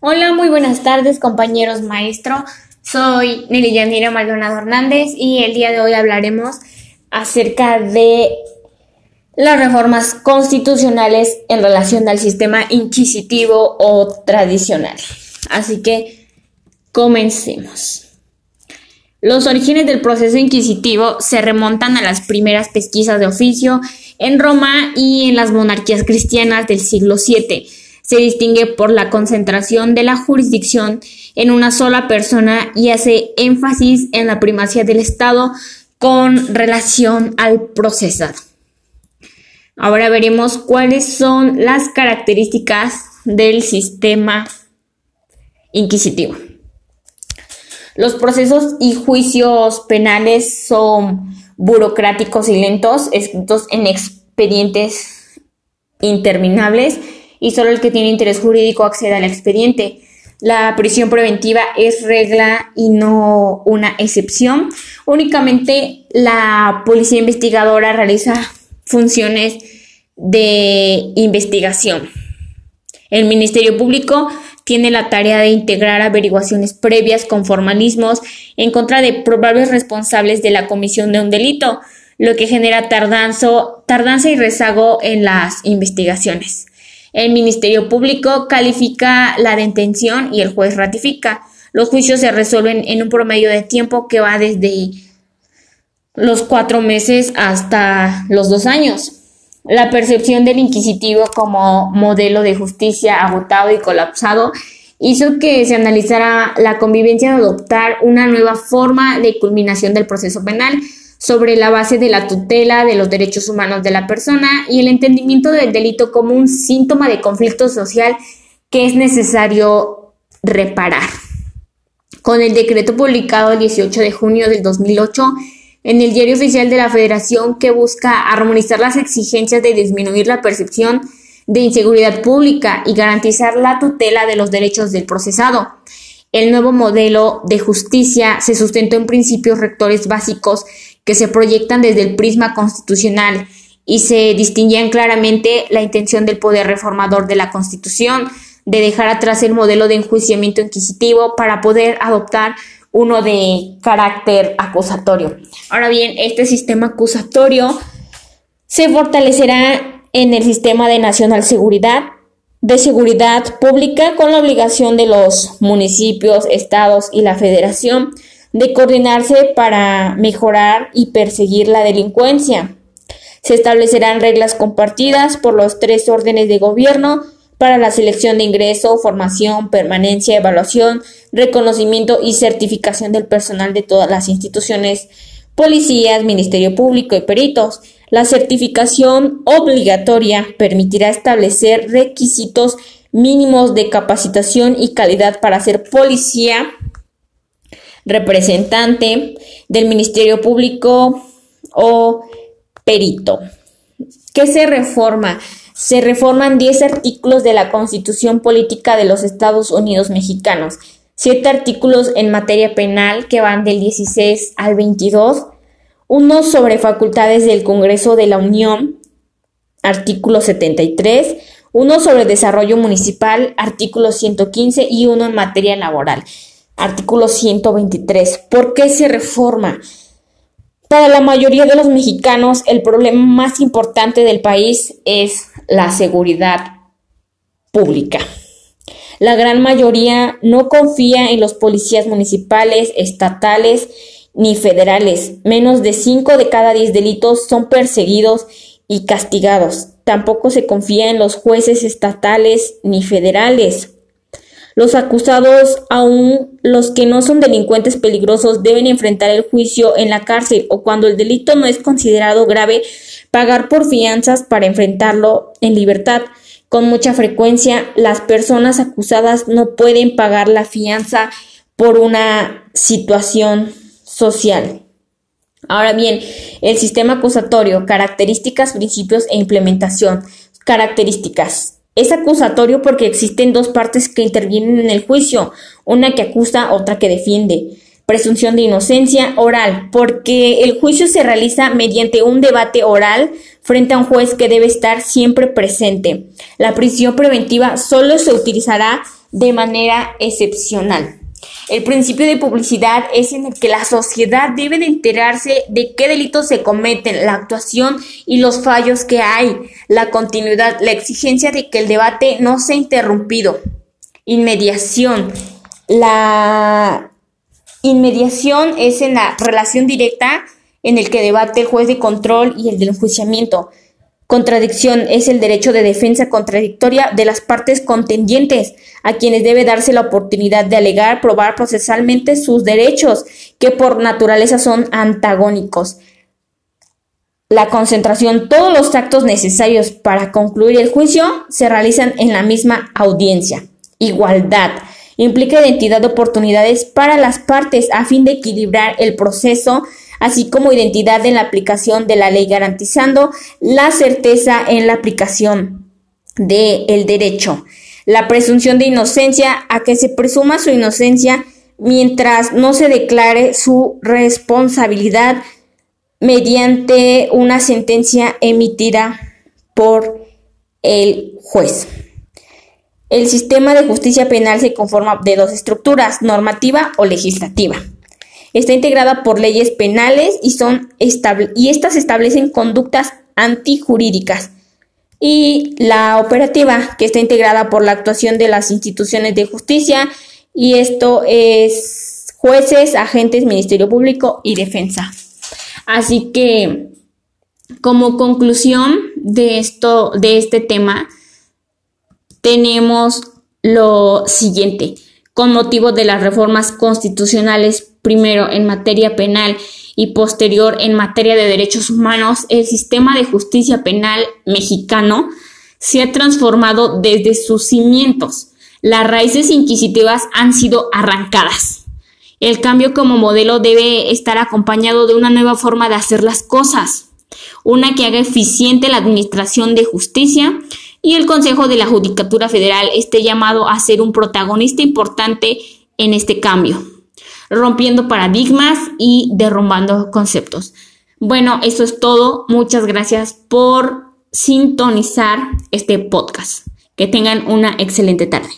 Hola, muy buenas tardes compañeros maestro. Soy Nelly Yanira Maldonado Hernández y el día de hoy hablaremos acerca de las reformas constitucionales en relación al sistema inquisitivo o tradicional. Así que comencemos. Los orígenes del proceso inquisitivo se remontan a las primeras pesquisas de oficio en Roma y en las monarquías cristianas del siglo VII se distingue por la concentración de la jurisdicción en una sola persona y hace énfasis en la primacía del Estado con relación al procesado. Ahora veremos cuáles son las características del sistema inquisitivo. Los procesos y juicios penales son burocráticos y lentos, escritos en expedientes interminables y solo el que tiene interés jurídico accede al expediente. La prisión preventiva es regla y no una excepción. Únicamente la policía investigadora realiza funciones de investigación. El Ministerio Público tiene la tarea de integrar averiguaciones previas con formalismos en contra de probables responsables de la comisión de un delito, lo que genera tardanza y rezago en las investigaciones. El Ministerio Público califica la detención y el juez ratifica. Los juicios se resuelven en un promedio de tiempo que va desde los cuatro meses hasta los dos años. La percepción del inquisitivo como modelo de justicia agotado y colapsado hizo que se analizara la convivencia de adoptar una nueva forma de culminación del proceso penal sobre la base de la tutela de los derechos humanos de la persona y el entendimiento del delito como un síntoma de conflicto social que es necesario reparar. Con el decreto publicado el 18 de junio del 2008 en el Diario Oficial de la Federación que busca armonizar las exigencias de disminuir la percepción de inseguridad pública y garantizar la tutela de los derechos del procesado. El nuevo modelo de justicia se sustentó en principios rectores básicos que se proyectan desde el prisma constitucional y se distinguían claramente la intención del poder reformador de la Constitución de dejar atrás el modelo de enjuiciamiento inquisitivo para poder adoptar uno de carácter acusatorio. Ahora bien, este sistema acusatorio se fortalecerá en el sistema de nacional seguridad, de seguridad pública con la obligación de los municipios, estados y la federación de coordinarse para mejorar y perseguir la delincuencia. Se establecerán reglas compartidas por los tres órdenes de gobierno para la selección de ingreso, formación, permanencia, evaluación, reconocimiento y certificación del personal de todas las instituciones, policías, Ministerio Público y peritos. La certificación obligatoria permitirá establecer requisitos mínimos de capacitación y calidad para ser policía representante del Ministerio Público o perito. ¿Qué se reforma? Se reforman 10 artículos de la Constitución Política de los Estados Unidos Mexicanos, 7 artículos en materia penal que van del 16 al 22, uno sobre facultades del Congreso de la Unión, artículo 73, uno sobre desarrollo municipal, artículo 115 y uno en materia laboral. Artículo 123. ¿Por qué se reforma? Para la mayoría de los mexicanos, el problema más importante del país es la seguridad pública. La gran mayoría no confía en los policías municipales, estatales ni federales. Menos de 5 de cada 10 delitos son perseguidos y castigados. Tampoco se confía en los jueces estatales ni federales. Los acusados, aun los que no son delincuentes peligrosos, deben enfrentar el juicio en la cárcel o cuando el delito no es considerado grave, pagar por fianzas para enfrentarlo en libertad. Con mucha frecuencia, las personas acusadas no pueden pagar la fianza por una situación social. Ahora bien, el sistema acusatorio, características, principios e implementación. Características. Es acusatorio porque existen dos partes que intervienen en el juicio, una que acusa, otra que defiende. Presunción de inocencia oral, porque el juicio se realiza mediante un debate oral frente a un juez que debe estar siempre presente. La prisión preventiva solo se utilizará de manera excepcional. El principio de publicidad es en el que la sociedad debe de enterarse de qué delitos se cometen, la actuación y los fallos que hay, la continuidad, la exigencia de que el debate no sea interrumpido. Inmediación. La inmediación es en la relación directa en el que debate el juez de control y el del enjuiciamiento. Contradicción es el derecho de defensa contradictoria de las partes contendientes, a quienes debe darse la oportunidad de alegar, probar procesalmente sus derechos, que por naturaleza son antagónicos. La concentración, todos los actos necesarios para concluir el juicio se realizan en la misma audiencia. Igualdad implica identidad de oportunidades para las partes a fin de equilibrar el proceso así como identidad en la aplicación de la ley, garantizando la certeza en la aplicación del derecho. La presunción de inocencia, a que se presuma su inocencia mientras no se declare su responsabilidad mediante una sentencia emitida por el juez. El sistema de justicia penal se conforma de dos estructuras, normativa o legislativa. Está integrada por leyes penales y, son y estas establecen conductas antijurídicas. Y la operativa, que está integrada por la actuación de las instituciones de justicia, y esto es jueces, agentes, Ministerio Público y defensa. Así que, como conclusión de esto, de este tema, tenemos lo siguiente. Con motivo de las reformas constitucionales primero en materia penal y posterior en materia de derechos humanos, el sistema de justicia penal mexicano se ha transformado desde sus cimientos. Las raíces inquisitivas han sido arrancadas. El cambio como modelo debe estar acompañado de una nueva forma de hacer las cosas, una que haga eficiente la administración de justicia y el Consejo de la Judicatura Federal esté llamado a ser un protagonista importante en este cambio rompiendo paradigmas y derrumbando conceptos. Bueno, eso es todo. Muchas gracias por sintonizar este podcast. Que tengan una excelente tarde.